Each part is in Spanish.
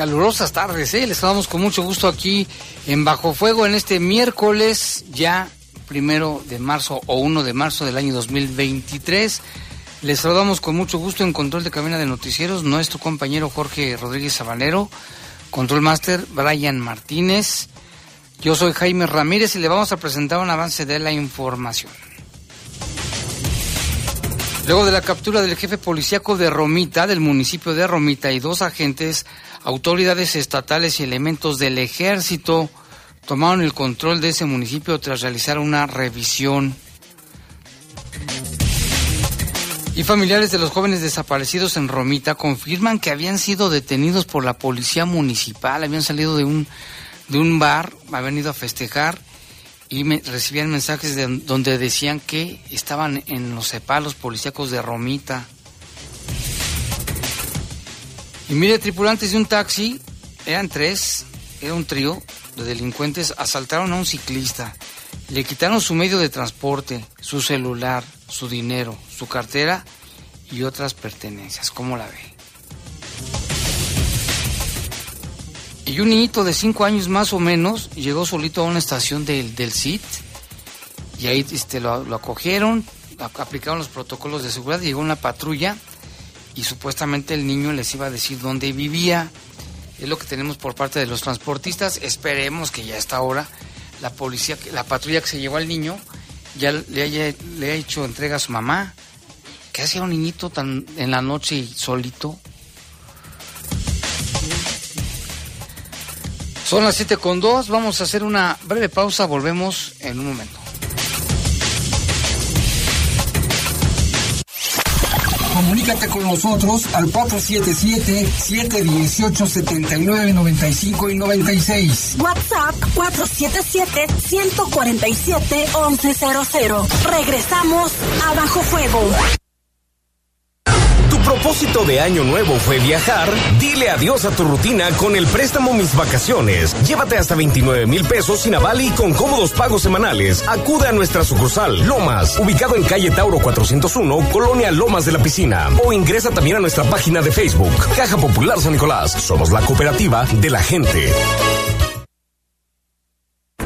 calurosas tardes, ¿eh? Les saludamos con mucho gusto aquí en Bajo Fuego en este miércoles, ya primero de marzo o 1 de marzo del año 2023. Les saludamos con mucho gusto en control de cabina de noticieros, nuestro compañero Jorge Rodríguez Sabanero, control master Brian Martínez. Yo soy Jaime Ramírez y le vamos a presentar un avance de la información. Luego de la captura del jefe policíaco de Romita, del municipio de Romita, y dos agentes, autoridades estatales y elementos del ejército tomaron el control de ese municipio tras realizar una revisión. Y familiares de los jóvenes desaparecidos en Romita confirman que habían sido detenidos por la policía municipal, habían salido de un, de un bar, habían ido a festejar y me, recibían mensajes de, donde decían que estaban en los cepalos policíacos de Romita. Y mire, tripulantes de un taxi, eran tres, era un trío de delincuentes, asaltaron a un ciclista, le quitaron su medio de transporte, su celular, su dinero, su cartera y otras pertenencias. ¿Cómo la ve? Y un niñito de cinco años más o menos llegó solito a una estación del, del CIT y ahí este, lo, acogieron, aplicaron los protocolos de seguridad, llegó una patrulla y supuestamente el niño les iba a decir dónde vivía. Es lo que tenemos por parte de los transportistas. Esperemos que ya esta hora la policía, la patrulla que se llevó al niño ya le haya, le hecho entrega a su mamá. ¿Qué hacía un niñito tan en la noche solito? Son las 7 con 2, vamos a hacer una breve pausa, volvemos en un momento. Comunícate con nosotros al 477-718-7995 y 96. WhatsApp 477-147-1100. Regresamos a Bajo Fuego propósito de año nuevo fue viajar, dile adiós a tu rutina con el préstamo Mis Vacaciones. Llévate hasta 29 mil pesos sin aval y con cómodos pagos semanales. Acude a nuestra sucursal Lomas, ubicado en calle Tauro 401, Colonia Lomas de la Piscina. O ingresa también a nuestra página de Facebook, Caja Popular San Nicolás. Somos la cooperativa de la gente.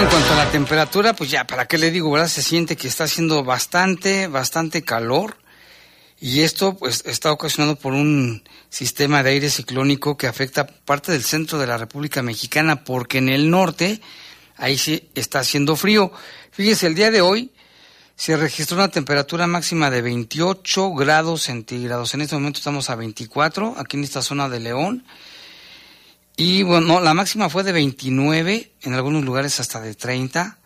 En cuanto a la temperatura, pues ya, ¿para qué le digo, verdad? Se siente que está haciendo bastante, bastante calor. Y esto pues está ocasionado por un sistema de aire ciclónico que afecta parte del centro de la República Mexicana, porque en el norte ahí sí está haciendo frío. Fíjese, el día de hoy se registró una temperatura máxima de 28 grados centígrados. En este momento estamos a 24, aquí en esta zona de León. Y bueno, la máxima fue de 29, en algunos lugares hasta de 30.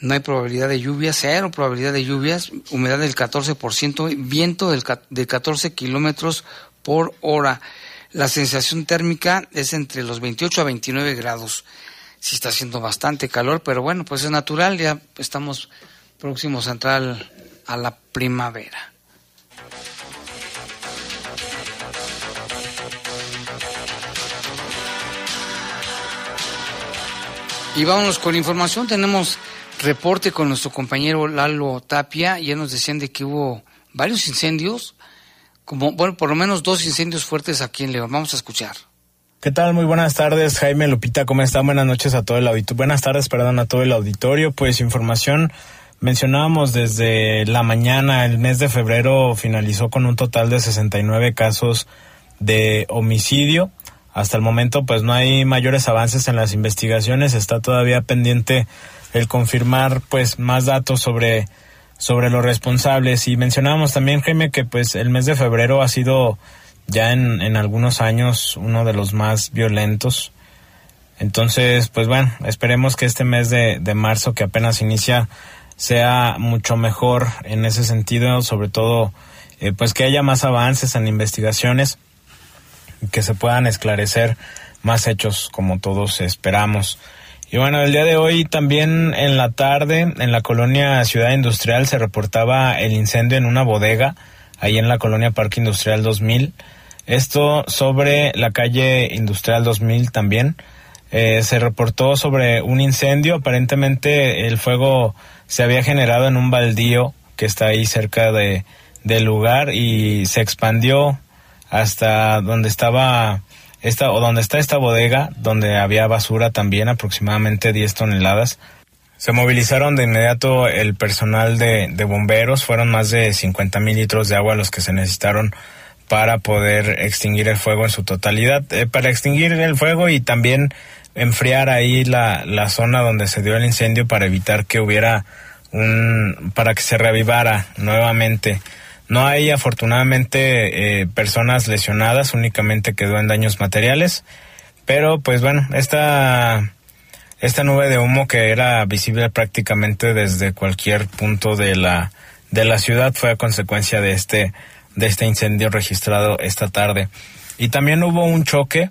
No hay probabilidad de lluvias, cero probabilidad de lluvias, humedad del 14%, viento del, de 14 kilómetros por hora. La sensación térmica es entre los 28 a 29 grados. Sí está haciendo bastante calor, pero bueno, pues es natural, ya estamos próximos a entrar a la primavera. Y vámonos con información. Tenemos reporte con nuestro compañero Lalo Tapia. Ya nos decían de que hubo varios incendios, como, bueno, por lo menos dos incendios fuertes aquí en León. Vamos a escuchar. ¿Qué tal? Muy buenas tardes, Jaime Lupita, ¿cómo están? Buenas noches a todo el auditorio. Buenas tardes, perdón, a todo el auditorio. Pues información, mencionábamos desde la mañana, el mes de febrero finalizó con un total de 69 casos de homicidio. Hasta el momento pues no hay mayores avances en las investigaciones, está todavía pendiente el confirmar pues más datos sobre sobre los responsables. Y mencionábamos también Jaime que pues el mes de febrero ha sido ya en, en algunos años uno de los más violentos. Entonces pues bueno esperemos que este mes de, de marzo que apenas inicia sea mucho mejor en ese sentido sobre todo eh, pues que haya más avances en investigaciones que se puedan esclarecer más hechos como todos esperamos. Y bueno, el día de hoy también en la tarde en la colonia Ciudad Industrial se reportaba el incendio en una bodega ahí en la colonia Parque Industrial 2000. Esto sobre la calle Industrial 2000 también. Eh, se reportó sobre un incendio. Aparentemente el fuego se había generado en un baldío que está ahí cerca de, del lugar y se expandió hasta donde estaba esta o donde está esta bodega, donde había basura también, aproximadamente 10 toneladas. Se movilizaron de inmediato el personal de, de bomberos, fueron más de 50 mil litros de agua los que se necesitaron para poder extinguir el fuego en su totalidad, eh, para extinguir el fuego y también enfriar ahí la, la zona donde se dio el incendio para evitar que hubiera un, para que se reavivara nuevamente no hay afortunadamente eh, personas lesionadas, únicamente quedó en daños materiales, pero pues bueno, esta, esta nube de humo que era visible prácticamente desde cualquier punto de la, de la ciudad fue a consecuencia de este, de este incendio registrado esta tarde. Y también hubo un choque.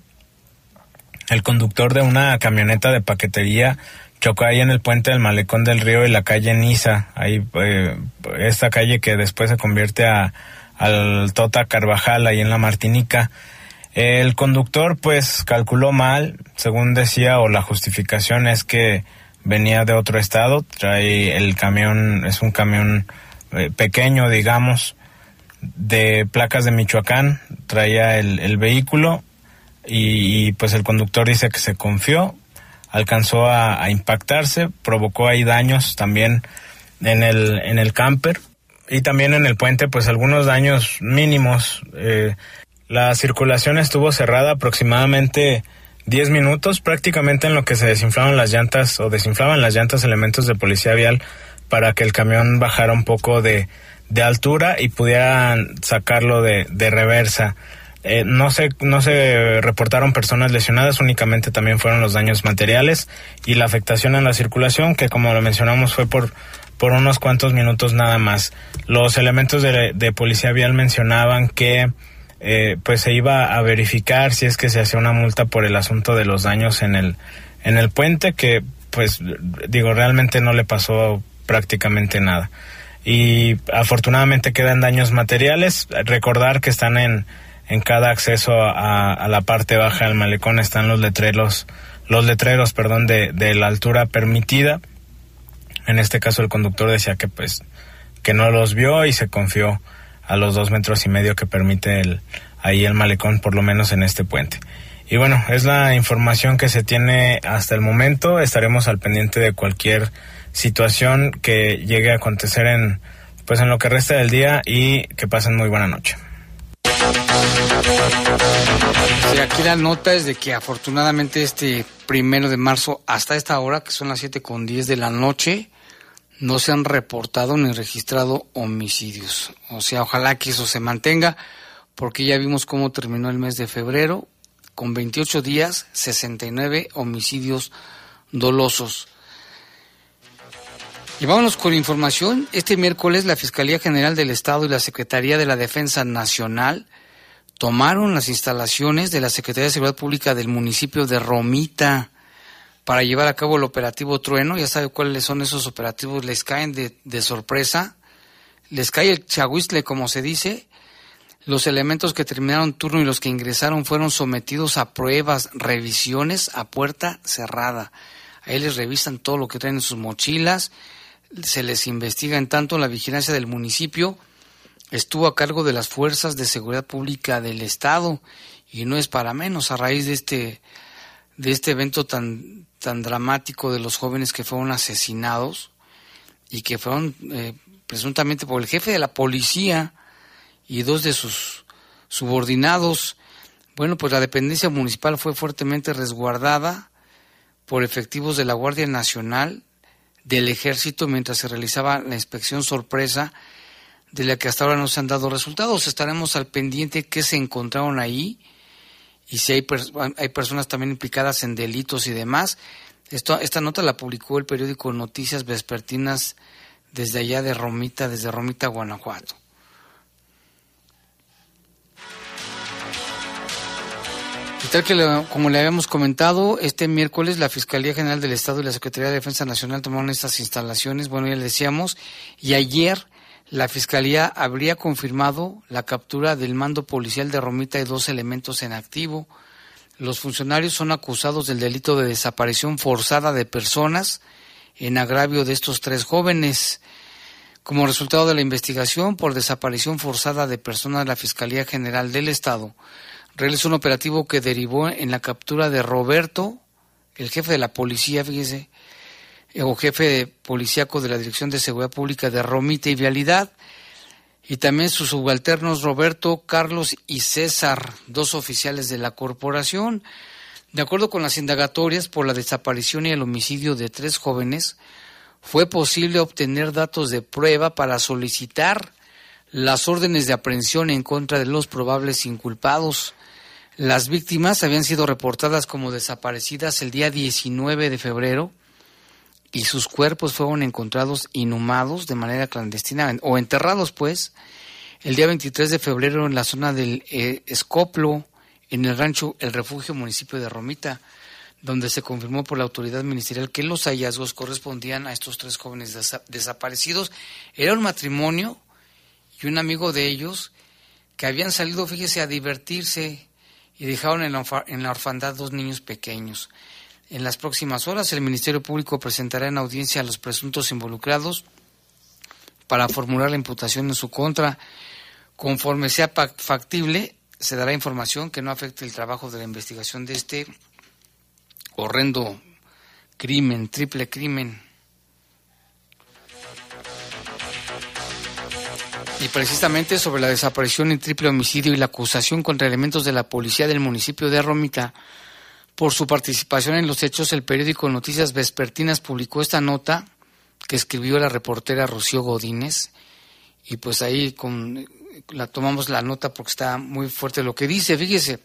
El conductor de una camioneta de paquetería chocó ahí en el puente del Malecón del Río y la calle Niza, ahí eh, esta calle que después se convierte a, al Tota Carvajal, ahí en la Martinica. El conductor pues calculó mal, según decía, o la justificación es que venía de otro estado, trae el camión, es un camión eh, pequeño, digamos, de placas de Michoacán, traía el, el vehículo y, pues el conductor dice que se confió, alcanzó a, impactarse, provocó ahí daños también en el, en el camper y también en el puente, pues algunos daños mínimos. Eh, la circulación estuvo cerrada aproximadamente 10 minutos, prácticamente en lo que se desinflaban las llantas o desinflaban las llantas elementos de policía vial para que el camión bajara un poco de, de altura y pudieran sacarlo de, de reversa. Eh, no se no se reportaron personas lesionadas, únicamente también fueron los daños materiales y la afectación en la circulación, que como lo mencionamos fue por por unos cuantos minutos nada más. Los elementos de, de policía vial mencionaban que eh, pues se iba a verificar si es que se hacía una multa por el asunto de los daños en el en el puente, que pues digo realmente no le pasó prácticamente nada. Y afortunadamente quedan daños materiales. Recordar que están en en cada acceso a, la parte baja del malecón están los letreros, los letreros, perdón, de, de la altura permitida. En este caso el conductor decía que pues que no los vio y se confió a los dos metros y medio que permite el, ahí el malecón, por lo menos en este puente. Y bueno, es la información que se tiene hasta el momento. Estaremos al pendiente de cualquier situación que llegue a acontecer en pues en lo que resta del día y que pasen muy buena noche. Aquí la nota es de que afortunadamente este primero de marzo hasta esta hora, que son las siete con diez de la noche, no se han reportado ni registrado homicidios. O sea, ojalá que eso se mantenga, porque ya vimos cómo terminó el mes de febrero con 28 días, 69 homicidios dolosos. Y vámonos con información. Este miércoles la Fiscalía General del Estado y la Secretaría de la Defensa Nacional tomaron las instalaciones de la Secretaría de Seguridad Pública del municipio de Romita para llevar a cabo el operativo Trueno. Ya sabe cuáles son esos operativos, les caen de, de sorpresa, les cae el chahuizle, como se dice. Los elementos que terminaron turno y los que ingresaron fueron sometidos a pruebas, revisiones a puerta cerrada. Ahí les revisan todo lo que traen en sus mochilas, se les investiga en tanto la vigilancia del municipio estuvo a cargo de las fuerzas de seguridad pública del estado y no es para menos a raíz de este de este evento tan tan dramático de los jóvenes que fueron asesinados y que fueron eh, presuntamente por el jefe de la policía y dos de sus subordinados. Bueno, pues la dependencia municipal fue fuertemente resguardada por efectivos de la Guardia Nacional, del Ejército, mientras se realizaba la inspección sorpresa de la que hasta ahora no se han dado resultados. Estaremos al pendiente qué se encontraron ahí y si hay, hay personas también implicadas en delitos y demás. Esto, esta nota la publicó el periódico Noticias Vespertinas desde allá de Romita, desde Romita, Guanajuato. Tal que, como le habíamos comentado, este miércoles la Fiscalía General del Estado y la Secretaría de Defensa Nacional tomaron estas instalaciones, bueno, ya le decíamos, y ayer la Fiscalía habría confirmado la captura del mando policial de Romita y dos elementos en activo. Los funcionarios son acusados del delito de desaparición forzada de personas en agravio de estos tres jóvenes. Como resultado de la investigación por desaparición forzada de personas, la Fiscalía General del Estado realizó un operativo que derivó en la captura de Roberto, el jefe de la policía, fíjese, o jefe policíaco de la Dirección de Seguridad Pública de Romita y Vialidad, y también sus subalternos Roberto, Carlos y César, dos oficiales de la corporación. De acuerdo con las indagatorias por la desaparición y el homicidio de tres jóvenes, fue posible obtener datos de prueba para solicitar las órdenes de aprehensión en contra de los probables inculpados. Las víctimas habían sido reportadas como desaparecidas el día 19 de febrero y sus cuerpos fueron encontrados inhumados de manera clandestina o enterrados pues el día 23 de febrero en la zona del eh, Escoplo en el rancho El Refugio municipio de Romita donde se confirmó por la autoridad ministerial que los hallazgos correspondían a estos tres jóvenes desaparecidos. Era un matrimonio y un amigo de ellos que habían salido, fíjese, a divertirse y dejaron en la, orfandad dos niños pequeños. En las próximas horas el Ministerio Público presentará en audiencia a los presuntos involucrados para formular la imputación en su contra. Conforme sea factible, se dará información que no afecte el trabajo de la investigación de este horrendo crimen, triple crimen. Y precisamente sobre la desaparición y triple homicidio y la acusación contra elementos de la policía del municipio de Romita por su participación en los hechos, el periódico Noticias Vespertinas publicó esta nota que escribió la reportera Rocío Godínez y pues ahí con, la tomamos la nota porque está muy fuerte lo que dice. Fíjese,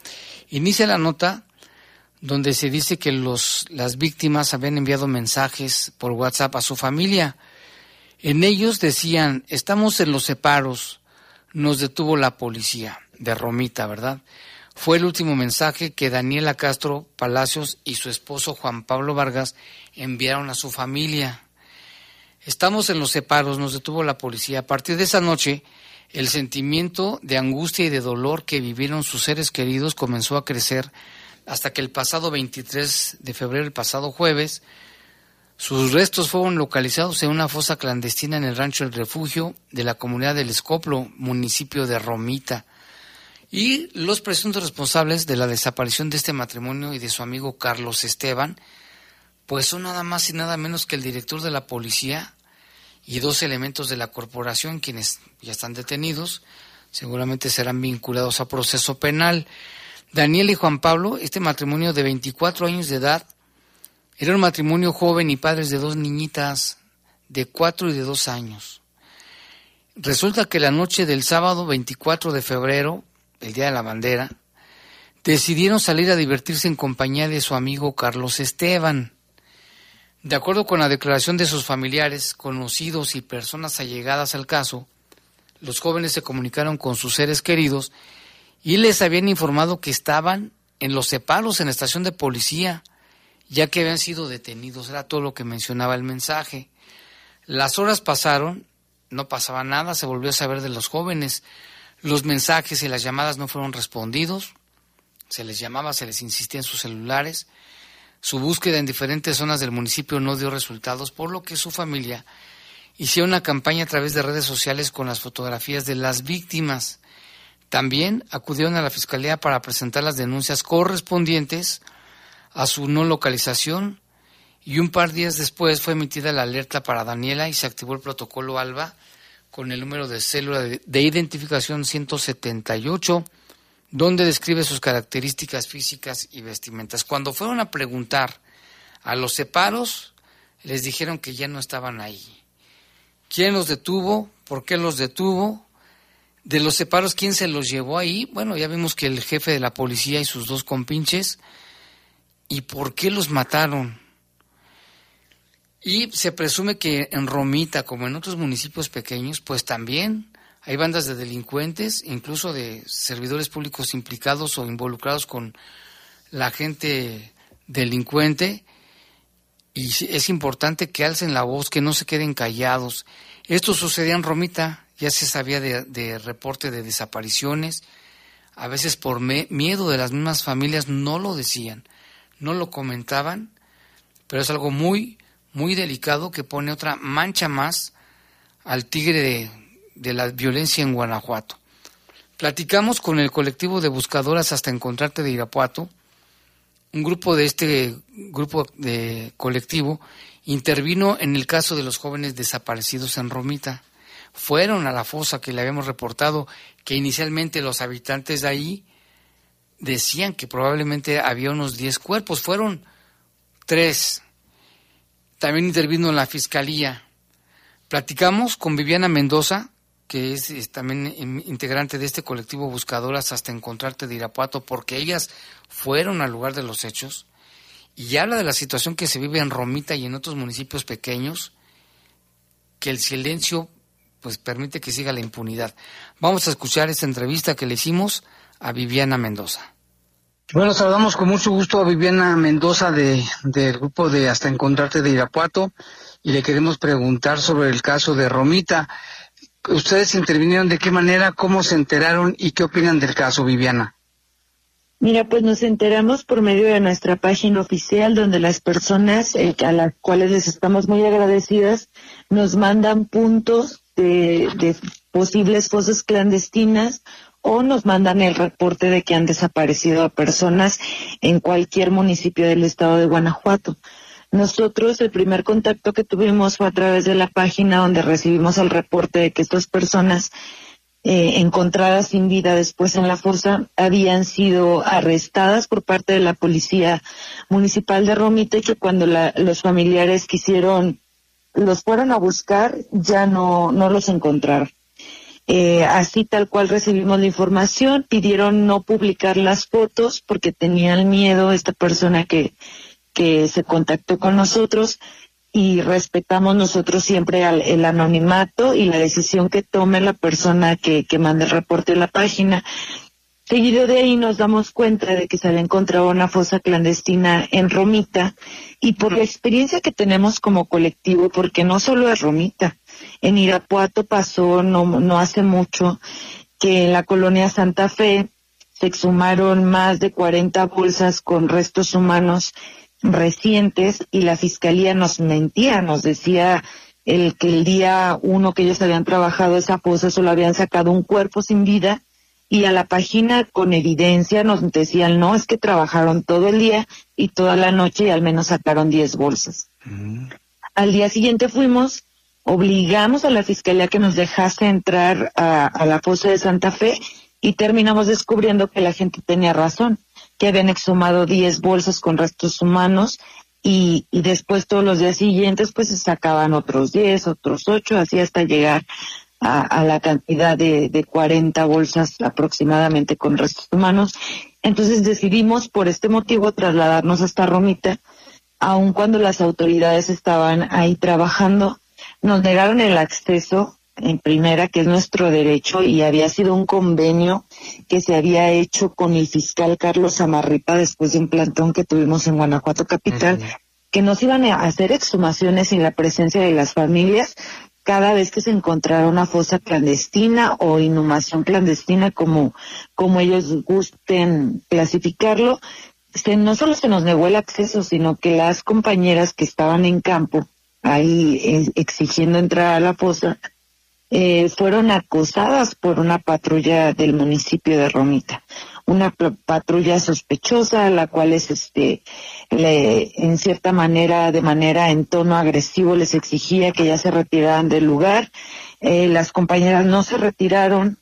inicia la nota donde se dice que los, las víctimas habían enviado mensajes por WhatsApp a su familia en ellos decían, estamos en los separos, nos detuvo la policía de Romita, ¿verdad? Fue el último mensaje que Daniela Castro Palacios y su esposo Juan Pablo Vargas enviaron a su familia. Estamos en los separos, nos detuvo la policía. A partir de esa noche, el sentimiento de angustia y de dolor que vivieron sus seres queridos comenzó a crecer hasta que el pasado 23 de febrero, el pasado jueves, sus restos fueron localizados en una fosa clandestina en el rancho El Refugio de la comunidad del Escoplo, municipio de Romita. Y los presuntos responsables de la desaparición de este matrimonio y de su amigo Carlos Esteban, pues son nada más y nada menos que el director de la policía y dos elementos de la corporación, quienes ya están detenidos, seguramente serán vinculados a proceso penal. Daniel y Juan Pablo, este matrimonio de 24 años de edad, era un matrimonio joven y padres de dos niñitas de cuatro y de dos años. Resulta que la noche del sábado 24 de febrero, el Día de la Bandera, decidieron salir a divertirse en compañía de su amigo Carlos Esteban. De acuerdo con la declaración de sus familiares, conocidos y personas allegadas al caso, los jóvenes se comunicaron con sus seres queridos y les habían informado que estaban en los separos en la estación de policía, ya que habían sido detenidos. Era todo lo que mencionaba el mensaje. Las horas pasaron, no pasaba nada, se volvió a saber de los jóvenes. Los mensajes y las llamadas no fueron respondidos. Se les llamaba, se les insistía en sus celulares. Su búsqueda en diferentes zonas del municipio no dio resultados, por lo que su familia hicieron una campaña a través de redes sociales con las fotografías de las víctimas. También acudieron a la Fiscalía para presentar las denuncias correspondientes a su no localización y un par de días después fue emitida la alerta para Daniela y se activó el protocolo ALBA con el número de célula de, identificación 178, donde describe sus características físicas y vestimentas. Cuando fueron a preguntar a los separos, les dijeron que ya no estaban ahí. ¿Quién los detuvo? ¿Por qué los detuvo? De los separos, ¿quién se los llevó ahí? Bueno, ya vimos que el jefe de la policía y sus dos compinches. ¿Y por qué los mataron? Y se presume que en Romita, como en otros municipios pequeños, pues también hay bandas de delincuentes, incluso de servidores públicos implicados o involucrados con la gente delincuente. Y es importante que alcen la voz, que no se queden callados. Esto sucedía en Romita, ya se sabía de, reporte de desapariciones. A veces por miedo de las mismas familias no lo decían, no lo comentaban, pero es algo muy, muy delicado que pone otra mancha más al tigre de, la violencia en Guanajuato. Platicamos con el colectivo de buscadoras hasta encontrarte de Irapuato. Un grupo de este grupo de colectivo intervino en el caso de los jóvenes desaparecidos en Romita. Fueron a la fosa que le habíamos reportado que inicialmente los habitantes de ahí decían que probablemente había unos 10 cuerpos. Fueron tres también intervino en la fiscalía. Platicamos con Viviana Mendoza, que es, también integrante de este colectivo Buscadoras hasta encontrarte de Irapuato, porque ellas fueron al lugar de los hechos y habla de la situación que se vive en Romita y en otros municipios pequeños, que el silencio pues permite que siga la impunidad. Vamos a escuchar esta entrevista que le hicimos a Viviana Mendoza. Bueno, saludamos con mucho gusto a Viviana Mendoza de, del grupo de Hasta Encontrarte de Irapuato y le queremos preguntar sobre el caso de Romita. ¿Ustedes intervinieron de qué manera, cómo se enteraron y qué opinan del caso, Viviana? Mira, pues nos enteramos por medio de nuestra página oficial donde las personas eh, a las cuales les estamos muy agradecidas nos mandan puntos de, de posibles fosas clandestinas o nos mandan el reporte de que han desaparecido a personas en cualquier municipio del estado de Guanajuato. Nosotros el primer contacto que tuvimos fue a través de la página donde recibimos el reporte de que estas personas eh, encontradas sin vida después en la fosa habían sido arrestadas por parte de la policía municipal de Romita y que cuando los familiares quisieron los fueron a buscar ya no no los encontraron. Eh, así tal cual recibimos la información, pidieron no publicar las fotos porque tenían miedo esta persona que, que se contactó con nosotros y respetamos nosotros siempre el anonimato y la decisión que tome la persona que, que mande el reporte a la página. Seguido de ahí nos damos cuenta de que se había encontrado una fosa clandestina en Romita y por la experiencia que tenemos como colectivo, porque no solo es Romita, en Irapuato pasó no, no hace mucho que en la colonia Santa Fe se exhumaron más de 40 bolsas con restos humanos recientes y la fiscalía nos mentía, nos decía el que el día uno que ellos habían trabajado esa fosa solo habían sacado un cuerpo sin vida y a la página con evidencia nos decían, no, es que trabajaron todo el día y toda la noche y al menos sacaron 10 bolsas. Mm. Al día siguiente fuimos, obligamos a la fiscalía que nos dejase entrar a, la fosa de Santa Fe y terminamos descubriendo que la gente tenía razón, que habían exhumado 10 bolsas con restos humanos y, después todos los días siguientes pues se sacaban otros 10, otros 8, así hasta llegar a, la cantidad de, de 40 bolsas aproximadamente con restos humanos. Entonces decidimos por este motivo trasladarnos hasta Romita, aun cuando las autoridades estaban ahí trabajando. Nos negaron el acceso en primera, que es nuestro derecho, y había sido un convenio que se había hecho con el fiscal Carlos Amarripa después de un plantón que tuvimos en Guanajuato Capital, que nos iban a hacer exhumaciones sin la presencia de las familias cada vez que se encontrara una fosa clandestina o inhumación clandestina, como, como ellos gusten clasificarlo. no solo se nos negó el acceso, sino que las compañeras que estaban en campo ahí eh, exigiendo entrar a la fosa, eh, fueron acosadas por una patrulla del municipio de Romita, una patrulla sospechosa, la cual es este, en cierta manera, de manera en tono agresivo, les exigía que ya se retiraran del lugar. Eh, las compañeras no se retiraron,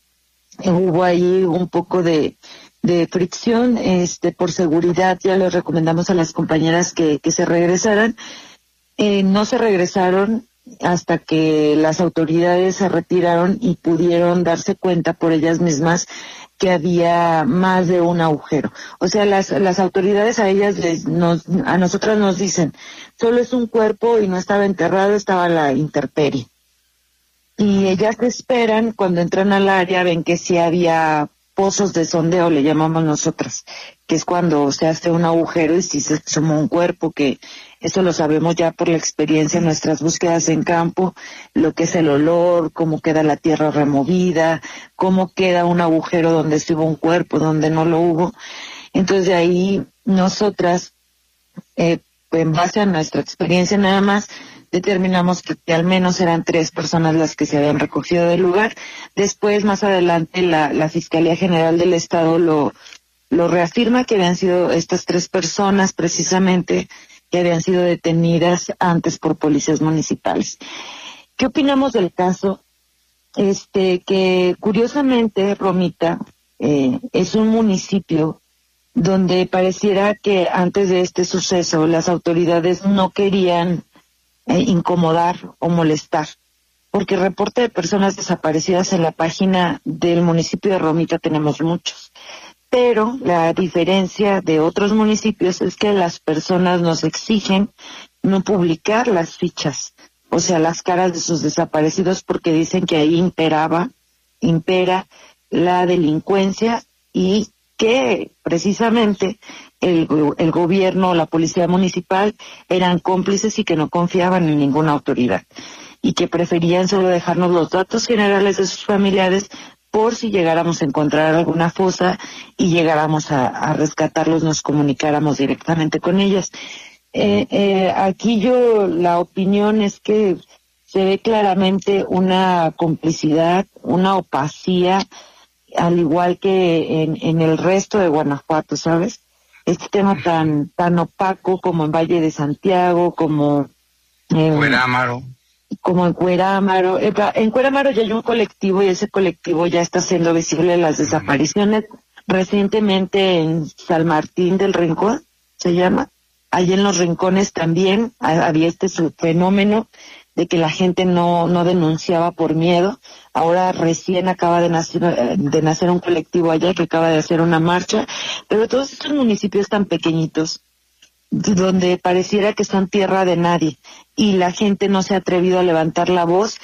hubo ahí un poco de, de fricción, este, por seguridad ya les recomendamos a las compañeras que, que se regresaran. Eh, no se regresaron, hasta que las autoridades se retiraron y pudieron darse cuenta por ellas mismas que había más de un agujero. O sea, las, las autoridades a ellas les, nos, a nosotras nos dicen, solo es un cuerpo y no estaba enterrado, estaba la interperie. Y ellas esperan, cuando entran al área, ven que sí había pozos de sondeo, le llamamos nosotras, que es cuando se hace un agujero y si se suma un cuerpo, que eso lo sabemos ya por la experiencia en nuestras búsquedas en campo, lo que es el olor, cómo queda la tierra removida, cómo queda un agujero donde estuvo un cuerpo, donde no lo hubo. Entonces de ahí nosotras, eh, en base a nuestra experiencia nada más, determinamos que, al menos eran tres personas las que se habían recogido del lugar. Después, más adelante, la, la Fiscalía General del Estado lo, lo reafirma que habían sido estas tres personas precisamente que habían sido detenidas antes por policías municipales. ¿Qué opinamos del caso? Este, que curiosamente Romita eh, es un municipio donde pareciera que antes de este suceso las autoridades no querían eh, incomodar o molestar, porque reporte de personas desaparecidas en la página del municipio de Romita tenemos muchos. Pero la diferencia de otros municipios es que las personas nos exigen no publicar las fichas, o sea, las caras de sus desaparecidos porque dicen que ahí imperaba, impera la delincuencia y que precisamente el, gobierno, la policía municipal eran cómplices y que no confiaban en ninguna autoridad y que preferían solo dejarnos los datos generales de sus familiares por si llegáramos a encontrar alguna fosa y llegáramos a, rescatarlos, nos comunicáramos directamente con ellas. Eh, eh, aquí yo la opinión es que se ve claramente una complicidad, una opacía al igual que en, en el resto de Guanajuato, ¿sabes? Este tema tan, tan opaco como en Valle de Santiago, como en Cuerámaro. Como en Cuerámaro. En Cuerámaro ya hay un colectivo y ese colectivo ya está haciendo visible las desapariciones. Recientemente en San Martín del Rincón, se llama, allí en los rincones también había este fenómeno de que la gente no, no denunciaba por miedo. Ahora recién acaba de nacer, eh, de nacer un colectivo allá que acaba de hacer una marcha, pero todos estos municipios tan pequeñitos, donde pareciera que son tierra de nadie y la gente no se ha atrevido a levantar la voz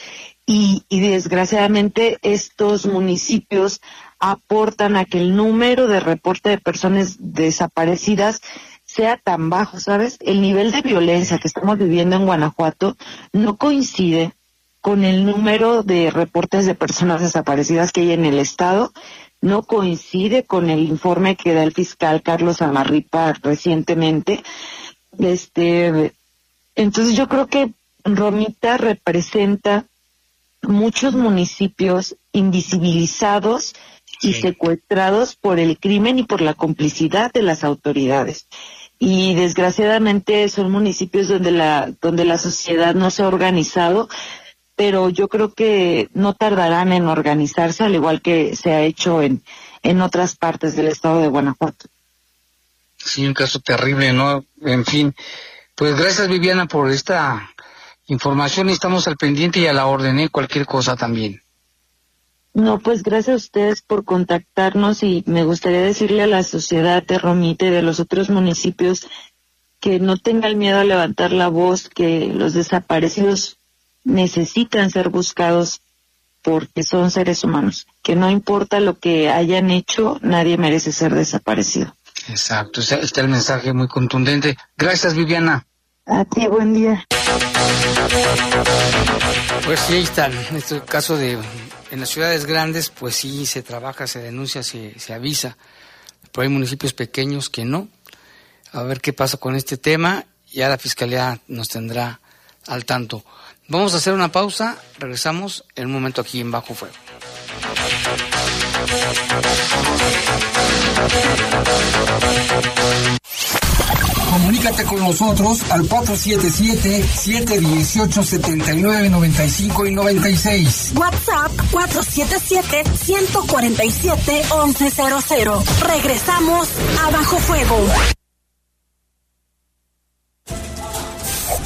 y, y desgraciadamente estos municipios aportan a que el número de reporte de personas desaparecidas sea tan bajo, ¿sabes? El nivel de violencia que estamos viviendo en Guanajuato no coincide con el número de reportes de personas desaparecidas que hay en el estado, no coincide con el informe que da el fiscal Carlos Amarripa recientemente. Este, entonces yo creo que Romita representa muchos municipios invisibilizados y secuestrados por el crimen y por la complicidad de las autoridades y desgraciadamente son municipios donde la donde la sociedad no se ha organizado pero yo creo que no tardarán en organizarse al igual que se ha hecho en en otras partes del estado de Guanajuato. Sí un caso terrible no en fin pues gracias Viviana por esta información estamos al pendiente y a la orden ¿eh? cualquier cosa también. No, pues gracias a ustedes por contactarnos y me gustaría decirle a la sociedad de Romita y de los otros municipios que no tengan miedo a levantar la voz, que los desaparecidos necesitan ser buscados porque son seres humanos, que no importa lo que hayan hecho, nadie merece ser desaparecido. Exacto, está, está el mensaje muy contundente. Gracias, Viviana. A ti, buen día. Pues sí, ahí está. En este caso de en las ciudades grandes, pues sí se trabaja, se denuncia, se, se avisa. Pero hay municipios pequeños que no. A ver qué pasa con este tema. Ya la fiscalía nos tendrá al tanto. Vamos a hacer una pausa. Regresamos en un momento aquí en Bajo Fuego. Comunícate con nosotros al 477-718-7995 y 96. WhatsApp 477-147-1100. Regresamos a Bajo Fuego.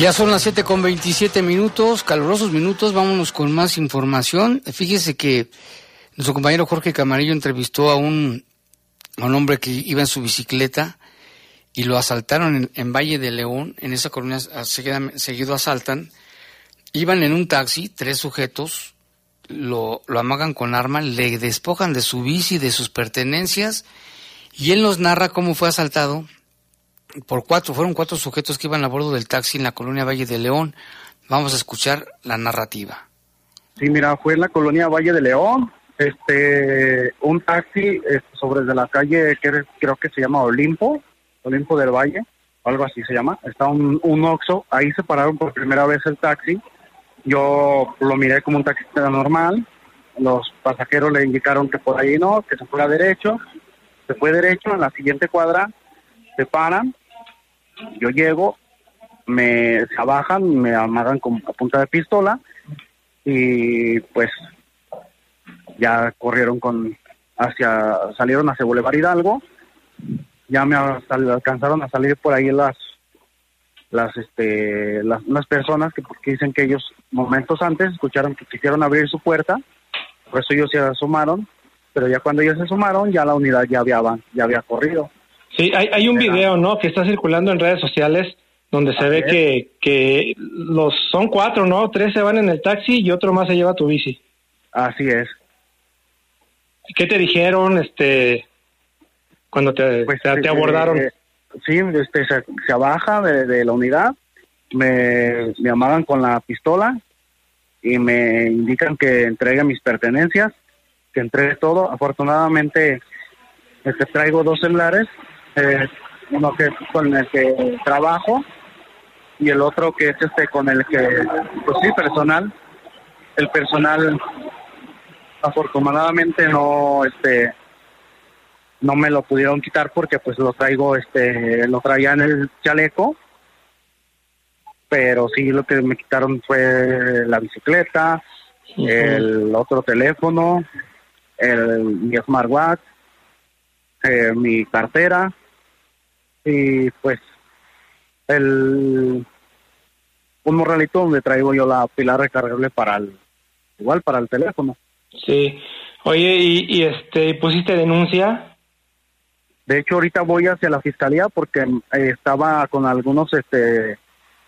Ya son las 7 con 27 minutos, calurosos minutos, vámonos con más información. Fíjese que nuestro compañero Jorge Camarillo entrevistó a un, a un hombre que iba en su bicicleta y lo asaltaron en, Valle de León, en esa colonia seguida, seguido asaltan. Iban en un taxi, tres sujetos, lo, lo amagan con arma, le despojan de su bici, de sus pertenencias, y él nos narra cómo fue asaltado por cuatro, fueron cuatro sujetos que iban a bordo del taxi en la colonia Valle de León. Vamos a escuchar la narrativa. Sí, mira, fue en la colonia Valle de León, este, un taxi este, sobre de la calle que creo que se llama Olimpo, Olimpo del Valle, algo así se llama. Está un, un Oxxo, ahí se pararon por primera vez el taxi. Yo lo miré como un taxista normal. Los pasajeros le indicaron que por ahí no, que se fuera derecho. Se fue derecho, en la siguiente cuadra se paran, yo llego, me abajan, me amagan con a punta de pistola y pues ya corrieron con hacia salieron hacia Boulevard Hidalgo, ya me alcanzaron a salir por ahí las las este las unas personas que, que dicen que ellos momentos antes escucharon que quisieron abrir su puerta, por eso ellos se asomaron, pero ya cuando ellos se asomaron ya la unidad ya había ya había corrido. Sí, hay, hay un video, ¿no? Que está circulando en redes sociales donde se ve que, que los son cuatro, ¿no? Tres se van en el taxi y otro más se lleva tu bici. Así es. ¿Qué te dijeron, este, cuando te, Pues, te, te este, abordaron? sí, este, se, se abaja de, de la unidad, me, me amagan con la pistola y me indican que entregue mis pertenencias, que entregue todo. Afortunadamente, este, traigo dos celulares, eh, uno que es con el que trabajo y el otro que es este con el que, pues sí, personal. El personal, afortunadamente no, este, no me lo pudieron quitar porque pues lo traigo, este, lo traía en el chaleco, pero sí lo que me quitaron fue la bicicleta, el otro teléfono, el, mi smartwatch, eh, mi cartera y pues el un morralito donde traigo yo la pila recargable para el igual para el teléfono. Sí. Oye, ¿y, y este pusiste denuncia? De hecho, ahorita voy hacia la fiscalía porque eh, estaba con algunos este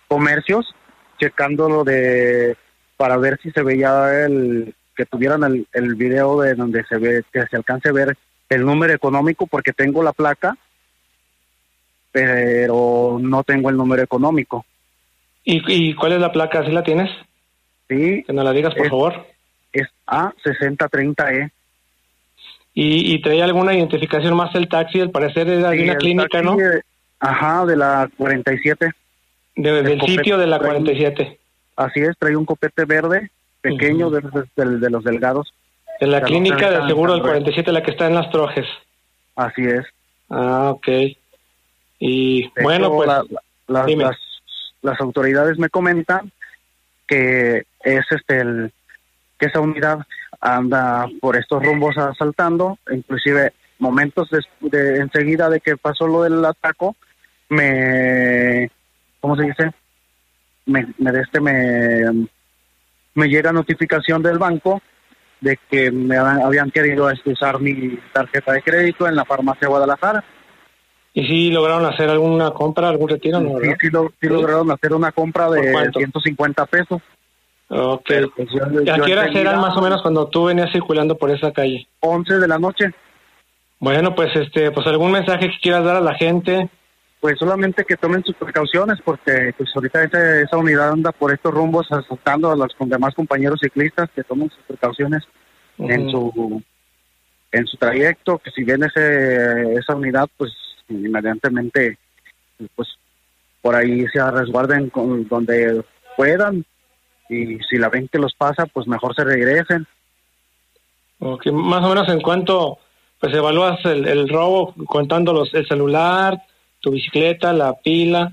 comercios checando lo de para ver si se veía el que tuvieran el, el video de donde se ve que se alcance a ver el número económico porque tengo la placa pero no tengo el número económico. ¿Y, y cuál es la placa? ¿Sí la tienes? Sí. Que nos la digas, por Es- favor. Es A6030E. ¿Y, ¿Y traía alguna identificación más el taxi? Al parecer era de Sí, una clínica, taxi, ¿no? Ajá, de la 47. De- el del copete sitio de la trae- 47. Así es, trae un copete verde pequeño de, de- de los delgados. De la clínica del seguro del tan 47, la que está en las trojes. Así es. Ah, ok. Y De bueno, hecho, pues... la- la- las, las autoridades me comentan que es este el que esa unidad anda por estos rumbos asaltando, inclusive momentos des- de, enseguida de que pasó lo del ataco, me ¿cómo se dice? Me, me de este me me llega notificación del banco de que me habían, querido este, usar mi tarjeta de crédito en la farmacia Guadalajara. ¿Y si lograron hacer alguna compra, algún retiro? No, Sí, sí, lo- sí lograron hacer una compra ¿Por de cuánto? 150 pesos. Ok. pues, yo- ¿Y ¿A qué horas eran más o menos cuando tú venías circulando por esa calle? 11 de la noche. Bueno, pues este, pues algún mensaje que quieras dar a la gente. Pues solamente que tomen sus precauciones porque pues ahorita esa, esa unidad anda por estos rumbos asaltando a los con- demás compañeros ciclistas que tomen sus precauciones en su en su trayecto, que si ven ese, esa unidad pues inmediatamente pues por ahí se resguarden con, donde puedan y si la ven que los pasa pues mejor se regresen. Ok, Más o menos en cuánto pues evalúas el, el robo contando los, el celular, tu bicicleta, la pila.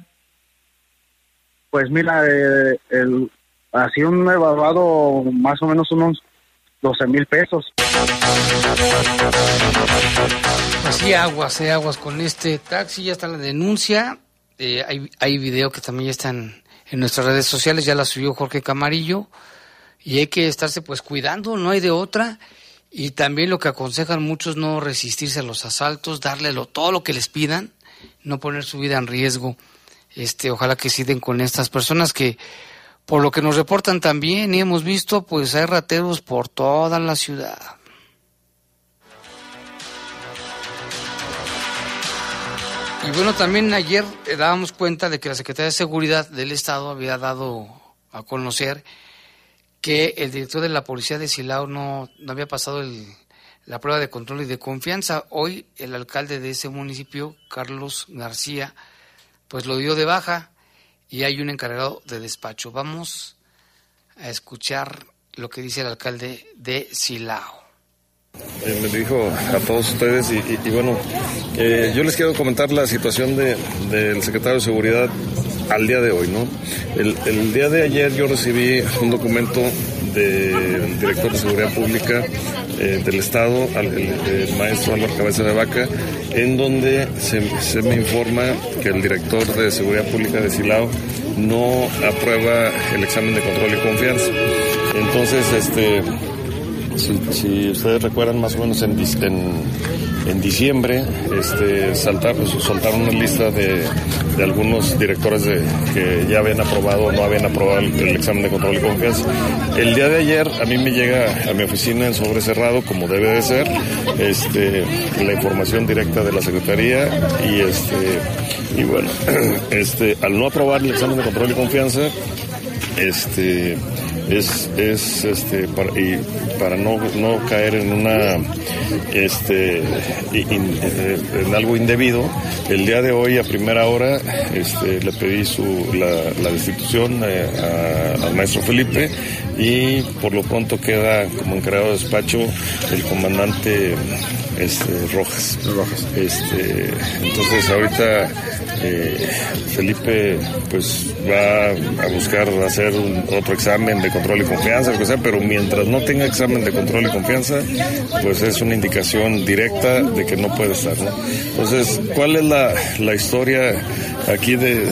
Pues mira, eh, el, así un evaluado más o menos unos 12 mil pesos. Así aguas, eh, aguas con este taxi, ya está la denuncia. Eh, hay, hay video que también ya están en nuestras redes sociales, ya la subió Jorge Camarillo. Y hay que estarse pues cuidando, no hay de otra. Y también lo que aconsejan muchos no resistirse a los asaltos, darle lo, todo lo que les pidan, no poner su vida en riesgo. Este, ojalá que sí con estas personas que, por lo que nos reportan también y hemos visto, pues hay rateros por toda la ciudad. Y bueno, también ayer eh, dábamos cuenta de que la Secretaría de Seguridad del Estado había dado a conocer que el director de la Policía de Silao no, no había pasado el- la prueba de control y de confianza. Hoy el alcalde de ese municipio, Carlos García, pues lo dio de baja y hay un encargado de despacho. Vamos a escuchar lo que dice el alcalde de Silao. Eh, me dirijo a todos ustedes y, y- bueno, eh, yo les quiero comentar la situación de- del secretario de Seguridad al día de hoy, ¿no? El, el día de ayer yo recibí un documento del director de Seguridad Pública eh, del Estado, al- el, el maestro Álvaro Cabeza de Vaca, en donde se, me informa que el director de Seguridad Pública de Silao no aprueba el examen de control y confianza. Entonces, este, si, ustedes recuerdan más o menos en, en, en diciembre este, saltar- una lista de, de algunos directores de, que ya habían aprobado o no habían aprobado el, el examen de control y confianza. El día de ayer a mí me llega a mi oficina en sobre cerrado, como debe de ser, este, la información directa de la Secretaría y, este, y bueno, este, al no aprobar el examen de control y confianza, este es, es este para, y para no, no caer en una este in- eh, en algo indebido el día de hoy a primera hora este le pedí su la, la destitución eh, a- al maestro Felipe y por lo pronto queda como encargado de despacho el comandante este Rojas. Rojas. Este entonces ahorita eh, Felipe pues va a buscar hacer otro examen de control y confianza, lo que sea, pero mientras no tenga examen de control y confianza, pues es una indicación directa de que no puede estar. ¿no? Entonces, ¿cuál es la, la historia aquí de,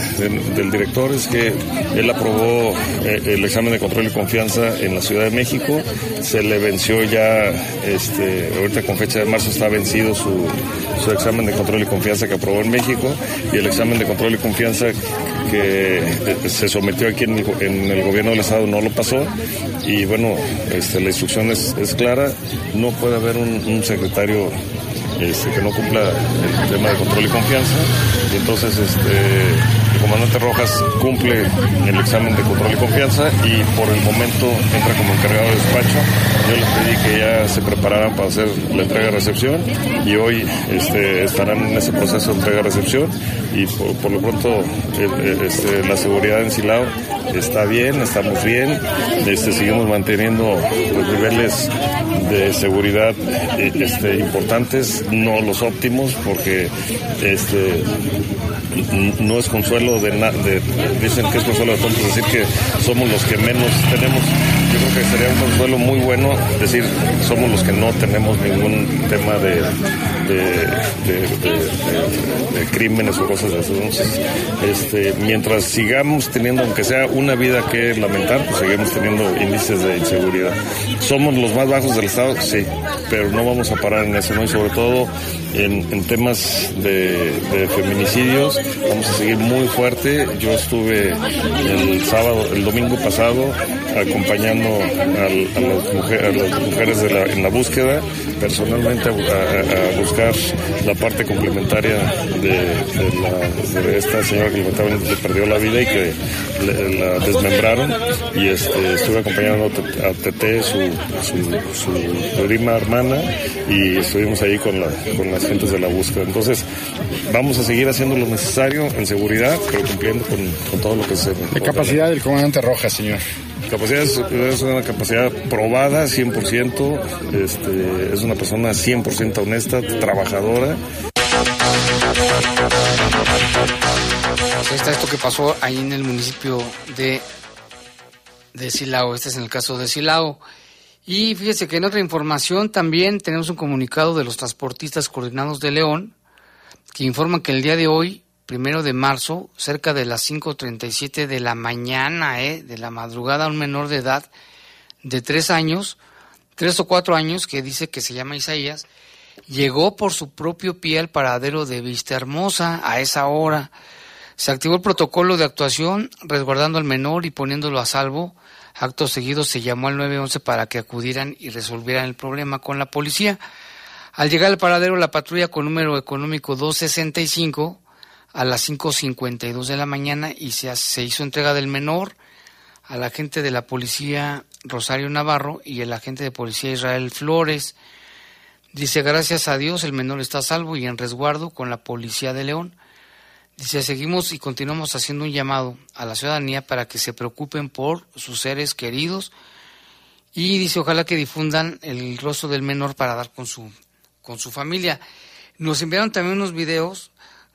del director? Es que él aprobó eh, el examen de control y confianza en la Ciudad de México, se le venció ya, este, ahorita con fecha de marzo está vencido su, su examen de control y confianza que aprobó en México y el examen de control y confianza que eh, se sometió aquí en el, gobierno del Estado no lo pasó y bueno, este, la instrucción es, es clara, no puede haber un, un secretario este, que no cumpla el tema de control y confianza. Y entonces este, el comandante Rojas cumple el examen de control y confianza y por el momento entra como encargado de despacho. Yo les pedí que ya se prepararan para hacer la entrega-recepción y hoy este, estarán en ese proceso de entrega-recepción y por, lo pronto este, la seguridad en Silao está bien, estamos bien, este, seguimos manteniendo los niveles de seguridad este, importantes, no los óptimos, porque este no es consuelo de, de dicen que es consuelo de tontos decir que somos los que menos tenemos. Yo creo que sería un consuelo muy bueno decir somos los que no tenemos ningún tema de, de, crímenes o cosas así. Entonces, este, mientras sigamos teniendo, aunque sea una vida que lamentar, pues seguimos teniendo índices de inseguridad. ¿Somos los más bajos del Estado? Sí, pero no vamos a parar en eso, ¿no? Y sobre todo en, temas de, feminicidios, vamos a seguir muy fuerte. Yo estuve el sábado, el domingo pasado, acompañando a, las, mujeres, en la búsqueda, personalmente a, buscar la parte complementaria de, esta señora que lamentablemente perdió la vida y que la desmembraron. Y este, estuve acompañando a Tete, su, su, prima hermana, y estuvimos ahí con, la, con las gentes de la búsqueda. Entonces, vamos a seguir haciendo lo necesario en seguridad, pero cumpliendo con, todo lo que se... La capacidad del comandante Rojas, señor. Capacidad es, una capacidad probada 100%, este, es una persona 100% honesta, trabajadora. Pues está esto que pasó ahí en el municipio de, de Silao, este es en el caso de Silao. Y fíjese que en otra información también tenemos un comunicado de los transportistas coordinados de León que informan que el día de hoy primero de marzo, cerca de las 5.37 de la mañana, ¿eh? de la madrugada, un menor de edad de tres años, tres o cuatro años, que dice que se llama Isaías, llegó por su propio pie al paradero de Vista Hermosa a esa hora. Se activó el protocolo de actuación resguardando al menor y poniéndolo a salvo. Acto seguido se llamó al 911 para que acudieran y resolvieran el problema con la policía. Al llegar al paradero, la patrulla con número económico 265 a las 5.52 de la mañana y se, se hizo entrega del menor al agente de la policía Rosario Navarro y el agente de policía Israel Flores. Dice, gracias a Dios el menor está a salvo y en resguardo con la policía de León. Dice, seguimos y continuamos haciendo un llamado a la ciudadanía para que se preocupen por sus seres queridos y dice, ojalá que difundan el rostro del menor para dar con su, con su familia. Nos enviaron también unos videos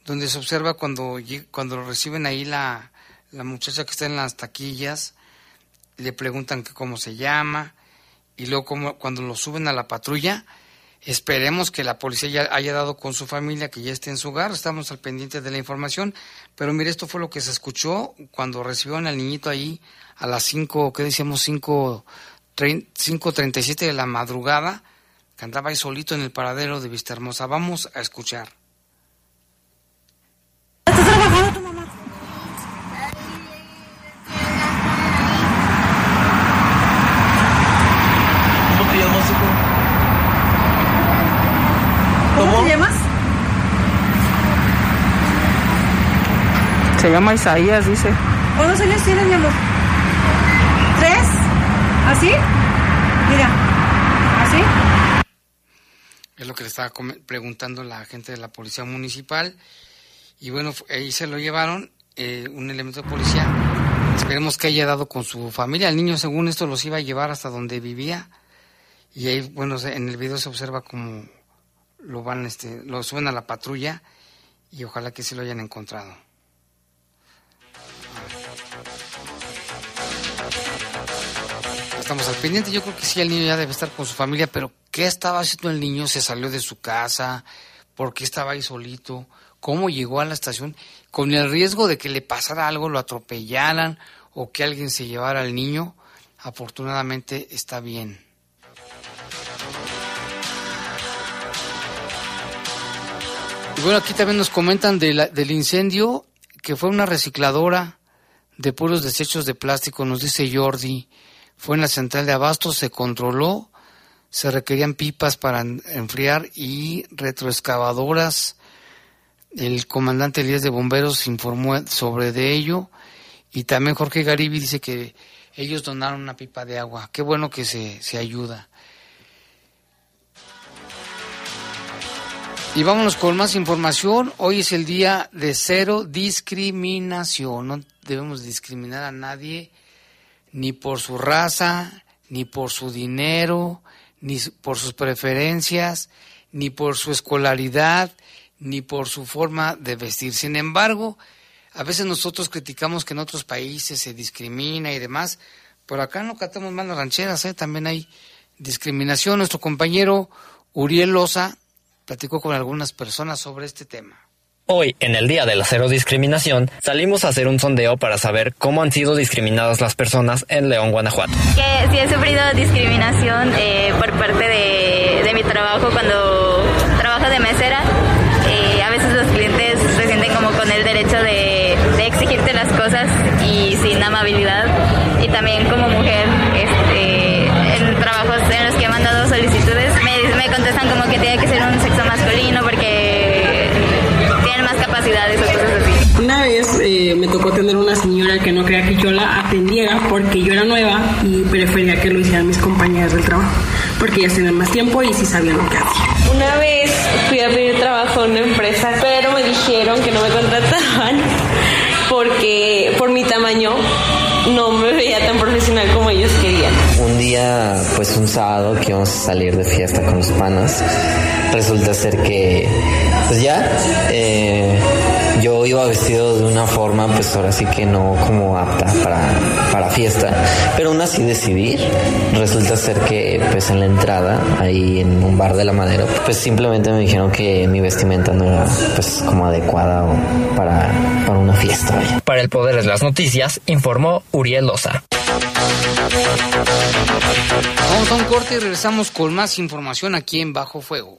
donde se observa cuando, cuando reciben ahí la, la muchacha que está en las taquillas, le preguntan que cómo se llama, y luego como, cuando lo suben a la patrulla, esperemos que la policía ya haya dado con su familia, que ya esté en su hogar, estamos al pendiente de la información, pero mire, esto fue lo que se escuchó cuando recibieron al niñito ahí a las 5, ¿qué decíamos? 5.37 de la madrugada, que andaba ahí solito en el paradero de Vista Hermosa. Vamos a escuchar. Se llama Isaías, dice. ¿Cuántos años tienes, mi amor? ¿Tres? ¿Así? Mira, ¿así? Es lo que le estaba preguntando la gente de la policía municipal. Y bueno, ahí se lo llevaron, eh, un elemento de policía. Esperemos que haya dado con su familia. El niño, según esto, los iba a llevar hasta donde vivía. Y ahí, bueno, en el video se observa como lo van, este, lo suben a la patrulla y ojalá que se lo hayan encontrado. Estamos al pendiente, yo creo que sí, el niño ya debe estar con su familia, pero ¿qué estaba haciendo el niño? ¿Se salió de su casa? ¿Por qué estaba ahí solito? ¿Cómo llegó a la estación? Con el riesgo de que le pasara algo, lo atropellaran o que alguien se llevara al niño, afortunadamente está bien. Y bueno, aquí también nos comentan del incendio, que fue una recicladora de puros desechos de plástico, nos dice Jordi. Fue en la central de abastos, se controló, se requerían pipas para enfriar y retroexcavadoras. El comandante Elías de Bomberos informó sobre de ello y también Jorge Garibi dice que ellos donaron una pipa de agua. Qué bueno que se, se ayuda. Y vámonos con más información. Hoy es el día de cero discriminación. No debemos discriminar a nadie ni por su raza, ni por su dinero, ni por sus preferencias, ni por su escolaridad, ni por su forma de vestir. Sin embargo, a veces nosotros criticamos que en otros países se discrimina y demás, pero acá no catamos más las rancheras, ¿eh? también hay discriminación. Nuestro compañero Uriel Loza platicó con algunas personas sobre este tema. Hoy, en el Día de la Cero Discriminación, salimos a hacer un sondeo para saber cómo han sido discriminadas las personas en León, Guanajuato. Que he sufrido discriminación eh, por parte de, mi trabajo cuando trabajo de mesera. Eh, a veces los clientes se sienten como con el derecho de, exigirte las cosas y sin amabilidad. Y también como mujer, este, en trabajos en los que he mandado solicitudes, me contestan como que tiene que ser eh, me tocó tener una señora que no quería que yo la atendiera porque yo era nueva y prefería que lo hicieran mis compañeras del trabajo porque ellas tenían más tiempo y sí sabían lo que hacían. Una vez fui a pedir trabajo en una empresa, pero me dijeron que no me contrataban porque por mi tamaño no me veía tan profesional como ellos querían. Un día, pues un sábado que íbamos a salir de fiesta con los panas, resulta ser que, pues ya, eh, yo iba vestido de una forma, pues ahora sí que no como apta para, para fiesta, pero aún así decidí. Resulta ser que, pues en la entrada, ahí en un bar de la madera, pues simplemente me dijeron que mi vestimenta no era, pues como adecuada para, para una fiesta. Vaya. Para el Poder de las Noticias, informó Uriel Loza. Vamos a un corte y regresamos con más información aquí en Bajo Fuego.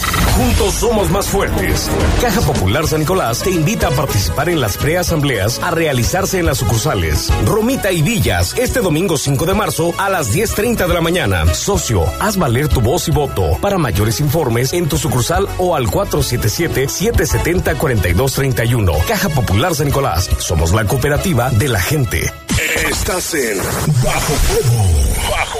Juntos somos más fuertes. Caja Popular San Nicolás te invita a participar en las preasambleas a realizarse en las sucursales Romita y Villas este domingo 5 de marzo a las 10.30 de la mañana. Socio, haz valer tu voz y voto. Para mayores informes en tu sucursal o al 477-770-4231. Caja Popular San Nicolás. Somos la cooperativa de la gente. Estás en Bajo Fuego. Bajo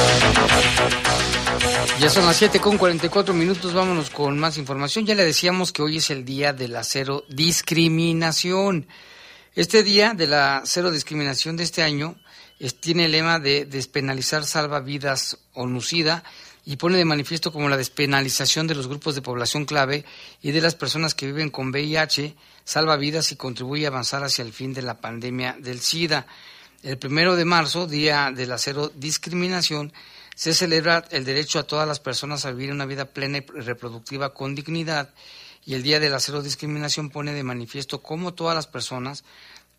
Ya son las 7 con 44 minutos, vámonos con más información. Ya le decíamos que hoy es el día de la cero discriminación. Este día de la cero discriminación de este año tiene el lema de despenalizar salva vidas o nucida y pone de manifiesto como la despenalización de los grupos de población clave y de las personas que viven con VIH salva vidas y contribuye a avanzar hacia el fin de la pandemia del SIDA. El primero de marzo, Día de la Cero Discriminación, se celebra el derecho a todas las personas a vivir una vida plena y reproductiva con dignidad y el Día de la Cero Discriminación pone de manifiesto cómo todas las personas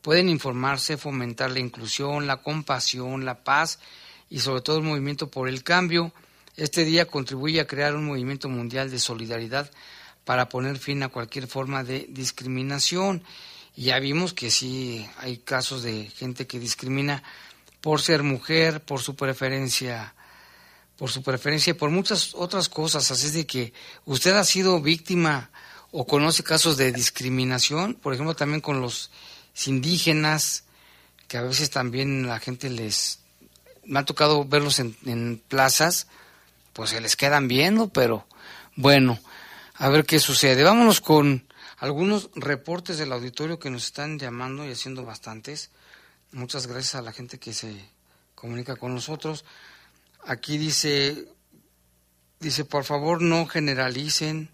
pueden informarse, fomentar la inclusión, la compasión, la paz y sobre todo el movimiento por el cambio. Este día contribuye a crear un movimiento mundial de solidaridad para poner fin a cualquier forma de discriminación. Y ya vimos que sí hay casos de gente que discrimina por ser mujer, por su preferencia, por su preferencia y por muchas otras cosas. Así es de que usted ha sido víctima o conoce casos de discriminación, por ejemplo, también con los indígenas, que a veces también la gente les... Me ha tocado verlos en, en plazas, pues se les quedan viendo, pero bueno, a ver qué sucede. Vámonos con algunos reportes del auditorio que nos están llamando y haciendo bastantes. Muchas gracias a la gente que se comunica con nosotros. Aquí dice, dice, por favor no generalicen,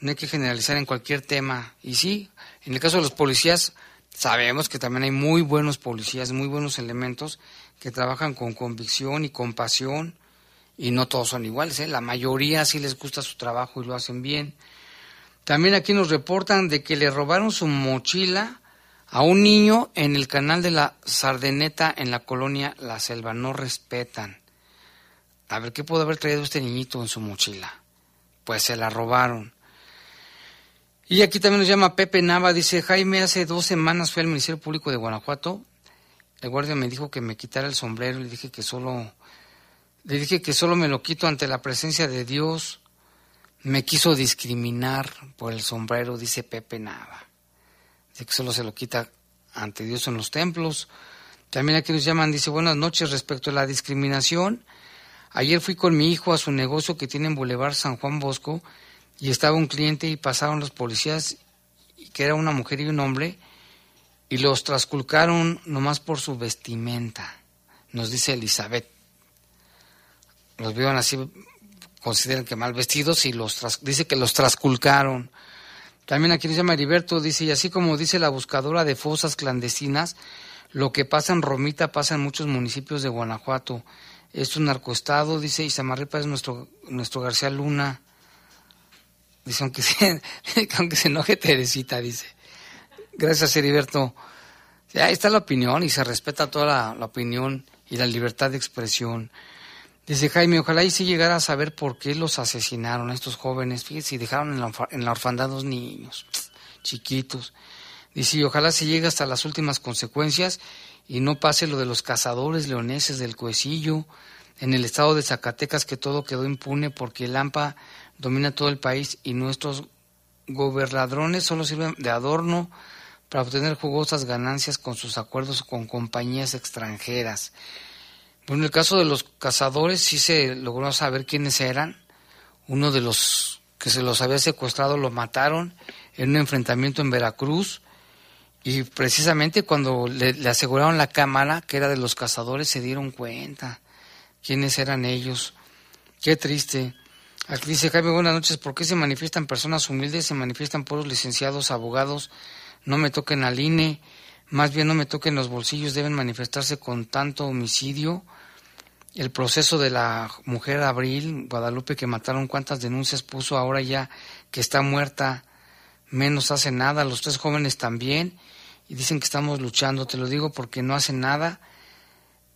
no hay que generalizar en cualquier tema. Y sí, en el caso de los policías, sabemos que también hay muy buenos policías, muy buenos elementos que trabajan con convicción y compasión y no todos son iguales, ¿eh? la mayoría sí les gusta su trabajo y lo hacen bien. También aquí nos reportan de que le robaron su mochila a un niño en el canal de la Sardeneta en la colonia La Selva. No respetan. A ver, ¿qué puede haber traído este niñito en su mochila? Pues se la robaron. Y aquí también nos llama Pepe Nava, dice, Jaime, hace dos semanas fui al Ministerio Público de Guanajuato. El guardia me dijo que me quitara el sombrero le dije que solo le dije que solo me lo quito ante la presencia de Dios. Me quiso discriminar por el sombrero, dice Pepe Nava. Dice que solo se lo quita ante Dios en los templos. También aquí nos llaman, dice, buenas noches respecto a la discriminación. Ayer fui con mi hijo a su negocio que tiene en Boulevard San Juan Bosco y estaba un cliente y pasaron los policías, que era una mujer y un hombre, y los trasculcaron nomás por su vestimenta, nos dice Elizabeth los vieron así, consideran que mal vestidos y los dice que los trasculcaron. También aquí nos llama Heriberto, dice, y así como dice la buscadora de fosas clandestinas, lo que pasa en Romita pasa en muchos municipios de Guanajuato. Es un narcoestado, dice, y Samarripa es nuestro, nuestro García Luna. Dice, aunque se, aunque se enoje Teresita, dice. Gracias, Heriberto. Ahí está la opinión y se respeta toda la opinión y la libertad de expresión. Dice Jaime, ojalá y si llegara a saber por qué los asesinaron a estos jóvenes. Fíjese, y dejaron en la, en la orfandad dos niños chiquitos. Dice, y ojalá se llegue hasta las últimas consecuencias y no pase lo de los cazadores leoneses del Cuecillo, en el estado de Zacatecas, que todo quedó impune porque el AMPA domina todo el país y nuestros gobernadrones solo sirven de adorno para obtener jugosas ganancias con sus acuerdos con compañías extranjeras. Bueno, en el caso de los cazadores sí se logró saber quiénes eran. Uno de los que se los había secuestrado lo mataron en un enfrentamiento en Veracruz y precisamente cuando le, aseguraron la cámara que era de los cazadores se dieron cuenta quiénes eran ellos. Qué triste. Aquí dice Jaime, buenas noches. ¿Por qué se manifiestan personas humildes? Se manifiestan puros licenciados, abogados. No me toquen al INE. Más bien no me toquen los bolsillos. Deben manifestarse con tanto homicidio el proceso de la mujer Abril Guadalupe que mataron, cuántas denuncias puso ahora ya que está muerta, menos hace nada, los tres jóvenes también, y dicen que estamos luchando, te lo digo porque no hacen nada.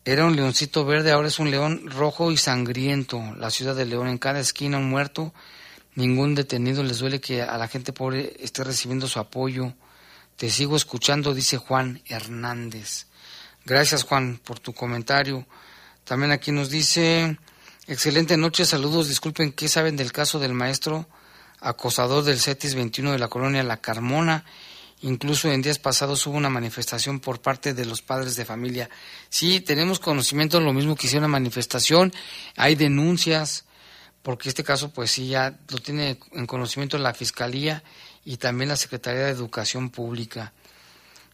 Era un leoncito verde, ahora es un león rojo y sangriento. La ciudad de León, en cada esquina un muerto, ningún detenido. Les duele que a la gente pobre esté recibiendo su apoyo. Te sigo escuchando, dice Juan Hernández. Gracias, Juan, por tu comentario. También aquí nos dice, excelente noche, saludos, disculpen, ¿qué saben del caso del maestro acosador del CETIS 21 de la colonia La Carmona? Incluso en días pasados hubo una manifestación por parte de los padres de familia. Sí, tenemos conocimiento de lo mismo que hicieron una manifestación, hay denuncias, porque este caso pues sí ya lo tiene en conocimiento la Fiscalía y también la Secretaría de Educación Pública.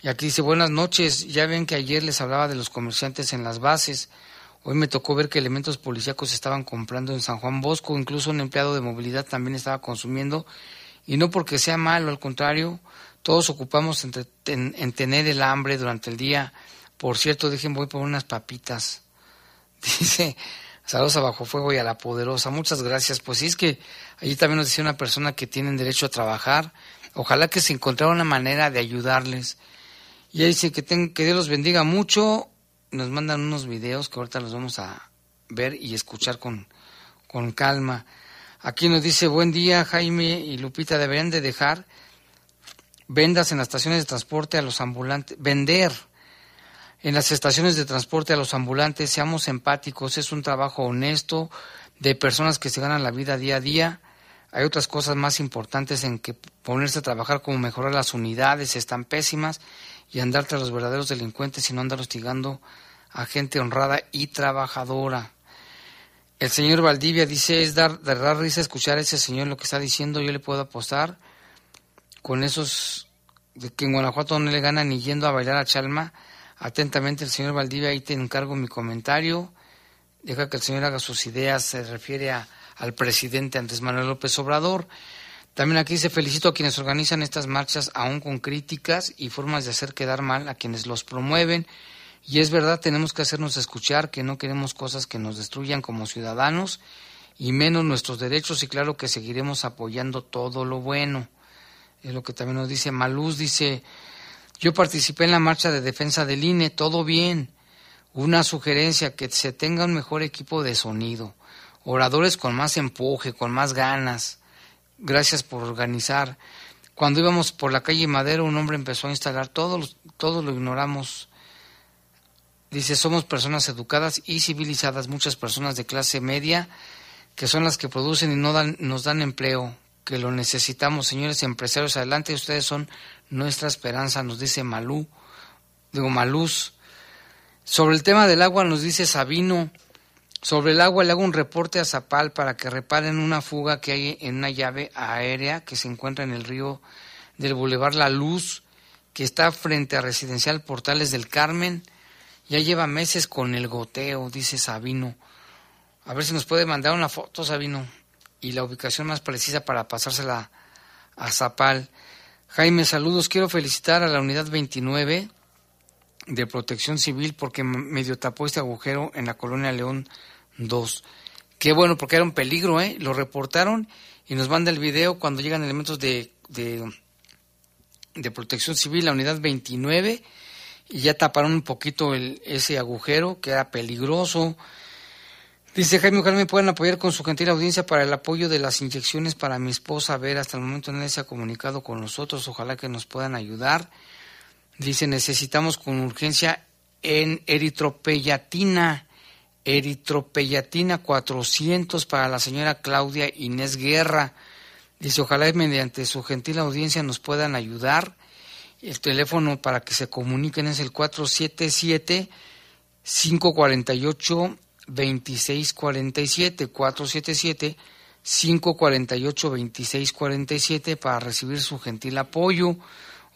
Y aquí dice, buenas noches, ya ven que ayer les hablaba de los comerciantes en las bases. Hoy me tocó ver que elementos policíacos estaban comprando en San Juan Bosco, incluso un empleado de movilidad también estaba consumiendo, y no porque sea malo, al contrario, todos ocupamos en, en tener el hambre durante el día. Por cierto, dejen, voy por unas papitas. Dice, saludos a Bajo Fuego y a la Poderosa. Muchas gracias. Pues sí, es que allí también nos decía una persona que tienen derecho a trabajar. Ojalá que se encontrara una manera de ayudarles. Y ahí dice que, que Dios los bendiga mucho. Nos mandan unos videos que ahorita los vamos a ver y escuchar con, con calma. Aquí nos dice, buen día Jaime y Lupita, deberían de dejar vendas en las estaciones de transporte a los ambulantes, vender en las estaciones de transporte a los ambulantes, seamos empáticos, es un trabajo honesto de personas que se ganan la vida día a día. Hay otras cosas más importantes en que ponerse a trabajar como mejorar las unidades, están pésimas, y andar tras los verdaderos delincuentes y no andar hostigando a gente honrada y trabajadora. El señor Valdivia dice, es dar, dar risa escuchar a ese señor lo que está diciendo, yo le puedo apostar con esos de que en Guanajuato no le ganan ni yendo a bailar a Chalma, Atentamente el señor Valdivia, ahí te encargo mi comentario. Deja que el señor haga sus ideas, se refiere a, al presidente Andrés Manuel López Obrador. También aquí se felicito a quienes organizan estas marchas, aún con críticas y formas de hacer quedar mal a quienes los promueven. Y es verdad, tenemos que hacernos escuchar que no queremos cosas que nos destruyan como ciudadanos y menos nuestros derechos y claro que seguiremos apoyando todo lo bueno. Es lo que también nos dice Maluz, dice, yo participé en la marcha de defensa del INE, todo bien. Una sugerencia, que se tenga un mejor equipo de sonido, oradores con más empuje, con más ganas. Gracias por organizar. Cuando íbamos por la calle Madero, un hombre empezó a instalar, todos, todos lo ignoramos. Dice, somos personas educadas y civilizadas, muchas personas de clase media, que son las que producen y no dan, nos dan empleo, que lo necesitamos. Señores empresarios, adelante, ustedes son nuestra esperanza, nos dice Malú, digo Maluz. Sobre el tema del agua nos dice Sabino, sobre el agua le hago un reporte a Zapal para que reparen una fuga que hay en una llave aérea que se encuentra en el río del Boulevard La Luz, que está frente a Residencial Portales del Carmen. Ya lleva meses con el goteo, dice Sabino. A ver si nos puede mandar una foto, Sabino, y la ubicación más precisa para pasársela a Zapal. Jaime, saludos. Quiero felicitar a la unidad 29 de Protección Civil porque medio tapó este agujero en la colonia León 2. Qué bueno, porque era un peligro, ¿eh? Lo reportaron y nos manda el video cuando llegan elementos de, de, de Protección Civil, la unidad 29, y ya taparon un poquito el, ese agujero que era peligroso. Dice Jaime, ojalá me puedan apoyar con su gentil audiencia para el apoyo de las inyecciones para mi esposa. A ver, hasta el momento nadie se ha comunicado con nosotros. Ojalá que nos puedan ayudar. Dice, necesitamos con urgencia en eritropeyatina. Eritropeyatina 400 para la señora Claudia Inés Guerra. Dice, ojalá mediante su gentil audiencia nos puedan ayudar. El teléfono para que se comuniquen es el 477 548 2647 477 548 2647 para recibir su gentil apoyo.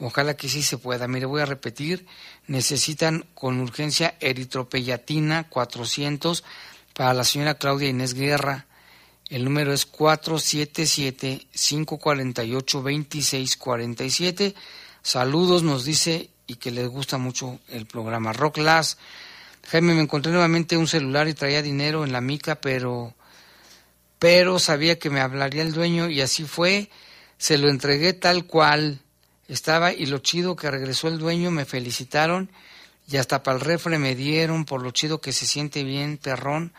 Ojalá que sí se pueda. Mire, voy a repetir. Necesitan con urgencia eritropeyatina 400 para la señora Claudia Inés Guerra. El número es 477-548-2647. Saludos, nos dice, y que les gusta mucho el programa Rock Last. Jaime, me encontré nuevamente un celular y traía dinero en la mica, pero, pero sabía que me hablaría el dueño y así fue. Se lo entregué tal cual estaba y lo chido que regresó el dueño, me felicitaron y hasta para el refre me dieron por lo chido que se siente bien, perrón,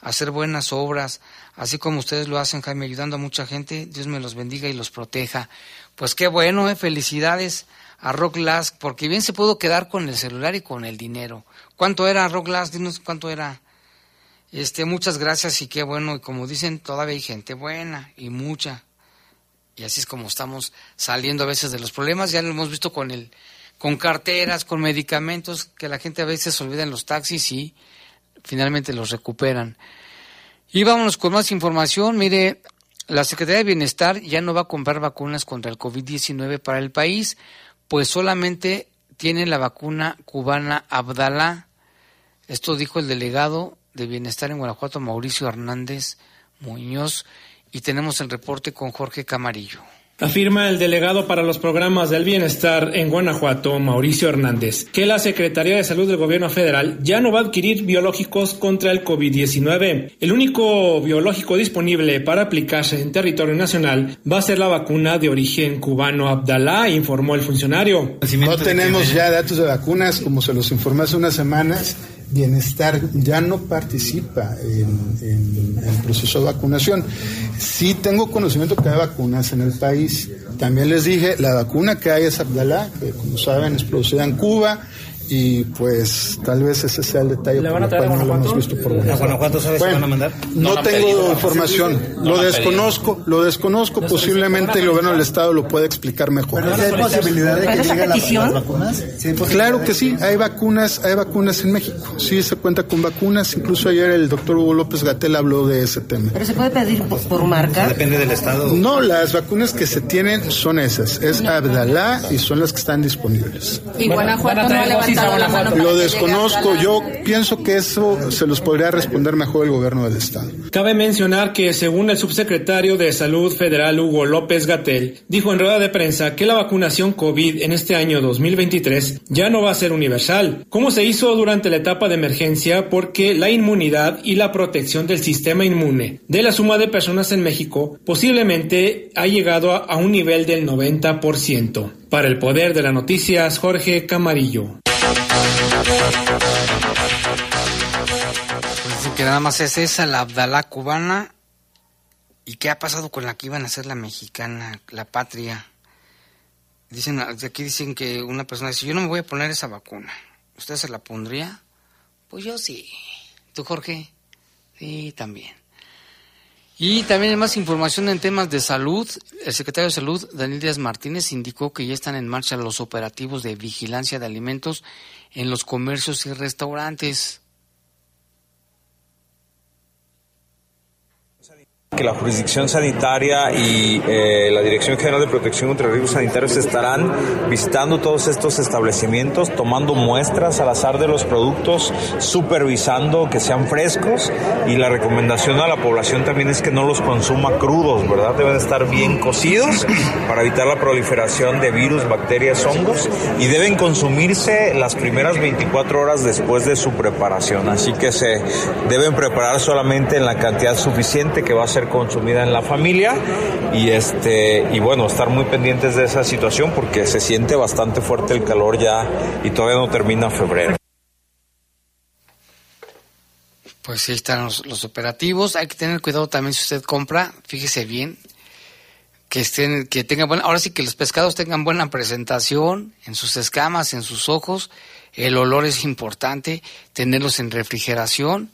hacer buenas obras, así como ustedes lo hacen, Jaime, ayudando a mucha gente. Dios me los bendiga y los proteja. Pues qué bueno, ¿eh? felicidades a Rock Last, porque bien se pudo quedar con el celular y con el dinero. ¿Cuánto era Rock Last? Dinos cuánto era. Este, muchas gracias y qué bueno. Y como dicen, todavía hay gente buena y mucha. Y así es como estamos saliendo a veces de los problemas. Ya lo hemos visto con el, con carteras, con medicamentos, que la gente a veces olvida en los taxis y finalmente los recuperan. Y vámonos con más información. Mire, la Secretaría de Bienestar ya no va a comprar vacunas contra el COVID-19 para el país pues solamente tiene la vacuna cubana Abdalá. Esto dijo el delegado de Bienestar en Guanajuato, Mauricio Hernández Muñoz, y tenemos el reporte con Jorge Camarillo. Afirma el delegado para los programas del bienestar en Guanajuato, Mauricio Hernández, que la Secretaría de Salud del Gobierno Federal ya no va a adquirir biológicos contra el COVID-19. El único biológico disponible para aplicarse en territorio nacional va a ser la vacuna de origen cubano Abdalá, informó el funcionario. No tenemos ya datos de vacunas, como se los informé hace unas semanas Bienestar ya no participa en, el proceso de vacunación. Sí tengo conocimiento que hay vacunas en el país. También les dije, la vacuna que hay es Abdalá, que como saben es producida en Cuba y pues tal vez ese sea el detalle ¿Le van a traer no lo hemos visto por ¿A Guanajuato sabes bueno, van a mandar? No, tengo información, lo desconozco, lo desconozco, posiblemente el gobierno del estado lo puede explicar mejor. ¿Pero hay posibilidad de que lleguen las, vacunas? claro que sí, hay vacunas, hay vacunas en México, sí se cuenta con vacunas, incluso ayer el doctor Hugo López Gatel habló de ese tema. ¿Pero se puede pedir por, marca? Depende del estado. No, las vacunas que se tienen son esas, es Abdalá y son las que están disponibles. Y Guanajuato no lo desconozco, yo pienso que eso se los podría responder mejor el gobierno del estado. Cabe mencionar que según el subsecretario de Salud Federal Hugo López Gatel, dijo en rueda de prensa que la vacunación COVID en este año 2023 ya no va a ser universal, como se hizo durante la etapa de emergencia porque la inmunidad y la protección del sistema inmune de la suma de personas en México posiblemente ha llegado a un nivel del 90%. Para el poder de las noticias, Jorge Camarillo. Pues que nada más es esa, la Abdalá cubana. ¿Y qué ha pasado con la que iban a ser la mexicana, la patria? Dicen, aquí dicen que una persona dice, yo no me voy a poner esa vacuna. ¿Usted se la pondría? Pues yo sí. ¿Tú, Jorge? Sí, también. Y también hay más información en temas de salud. El secretario de Salud, Daniel Díaz Martínez, indicó que ya están en marcha los operativos de vigilancia de alimentos en los comercios y restaurantes. Que la jurisdicción sanitaria y eh, la Dirección General de Protección contra Riesgos Sanitarios estarán visitando todos estos establecimientos, tomando muestras al azar de los productos, supervisando que sean frescos. Y la recomendación a la población también es que no los consuma crudos, ¿verdad? Deben estar bien cocidos para evitar la proliferación de virus, bacterias, hongos. Y deben consumirse las primeras 24 horas después de su preparación, así que se deben preparar solamente en la cantidad suficiente que va a consumida en la familia y este y bueno estar muy pendientes de esa situación porque se siente bastante fuerte el calor ya y todavía no termina febrero. Pues ahí están los, operativos. Hay que tener cuidado también si usted compra, fíjese bien, que estén, que tengan buena, ahora sí que los pescados tengan buena presentación en sus escamas, en sus ojos. El olor es importante, tenerlos en refrigeración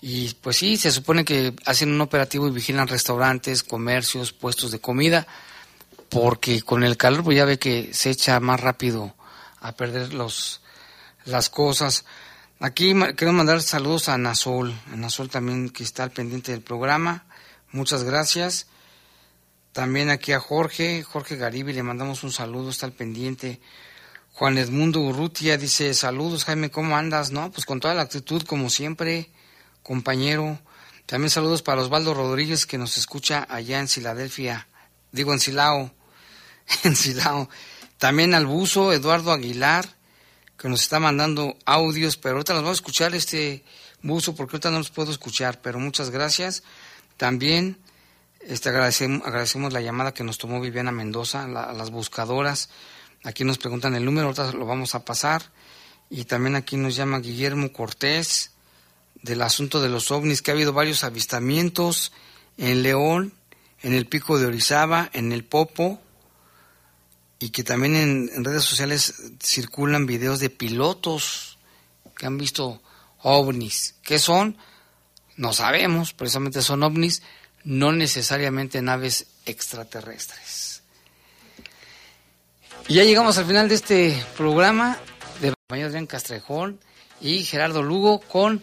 y pues sí, se supone que hacen un operativo y vigilan restaurantes, comercios, puestos de comida, porque con el calor pues ya ve que se echa más rápido a perder los, las cosas. Aquí quiero mandar saludos a Nasol, a Nasol también que está al pendiente del programa. Muchas gracias. También aquí a Jorge, Jorge Garibi, le mandamos un saludo, está al pendiente. Juan Edmundo Urrutia dice, saludos Jaime, ¿cómo andas? No, pues con toda la actitud como siempre compañero. También saludos para Osvaldo Rodríguez que nos escucha allá en Filadelfia, digo en Silao, en Silao. También al buzo Eduardo Aguilar que nos está mandando audios, pero ahorita los vamos a escuchar este buzo porque ahorita no los puedo escuchar, pero muchas gracias. También este, agradecemos, agradecemos la llamada que nos tomó Viviana Mendoza, a las buscadoras. Aquí nos preguntan el número, ahorita lo vamos a pasar. Y también aquí nos llama Guillermo Cortés del asunto de los ovnis, que ha habido varios avistamientos en León, en el Pico de Orizaba, en el Popo, y que también en, redes sociales circulan videos de pilotos que han visto ovnis. ¿Qué son? No sabemos, precisamente son ovnis, no necesariamente naves extraterrestres. Y ya llegamos al final de este programa de Adrián Castrejón y Gerardo Lugo con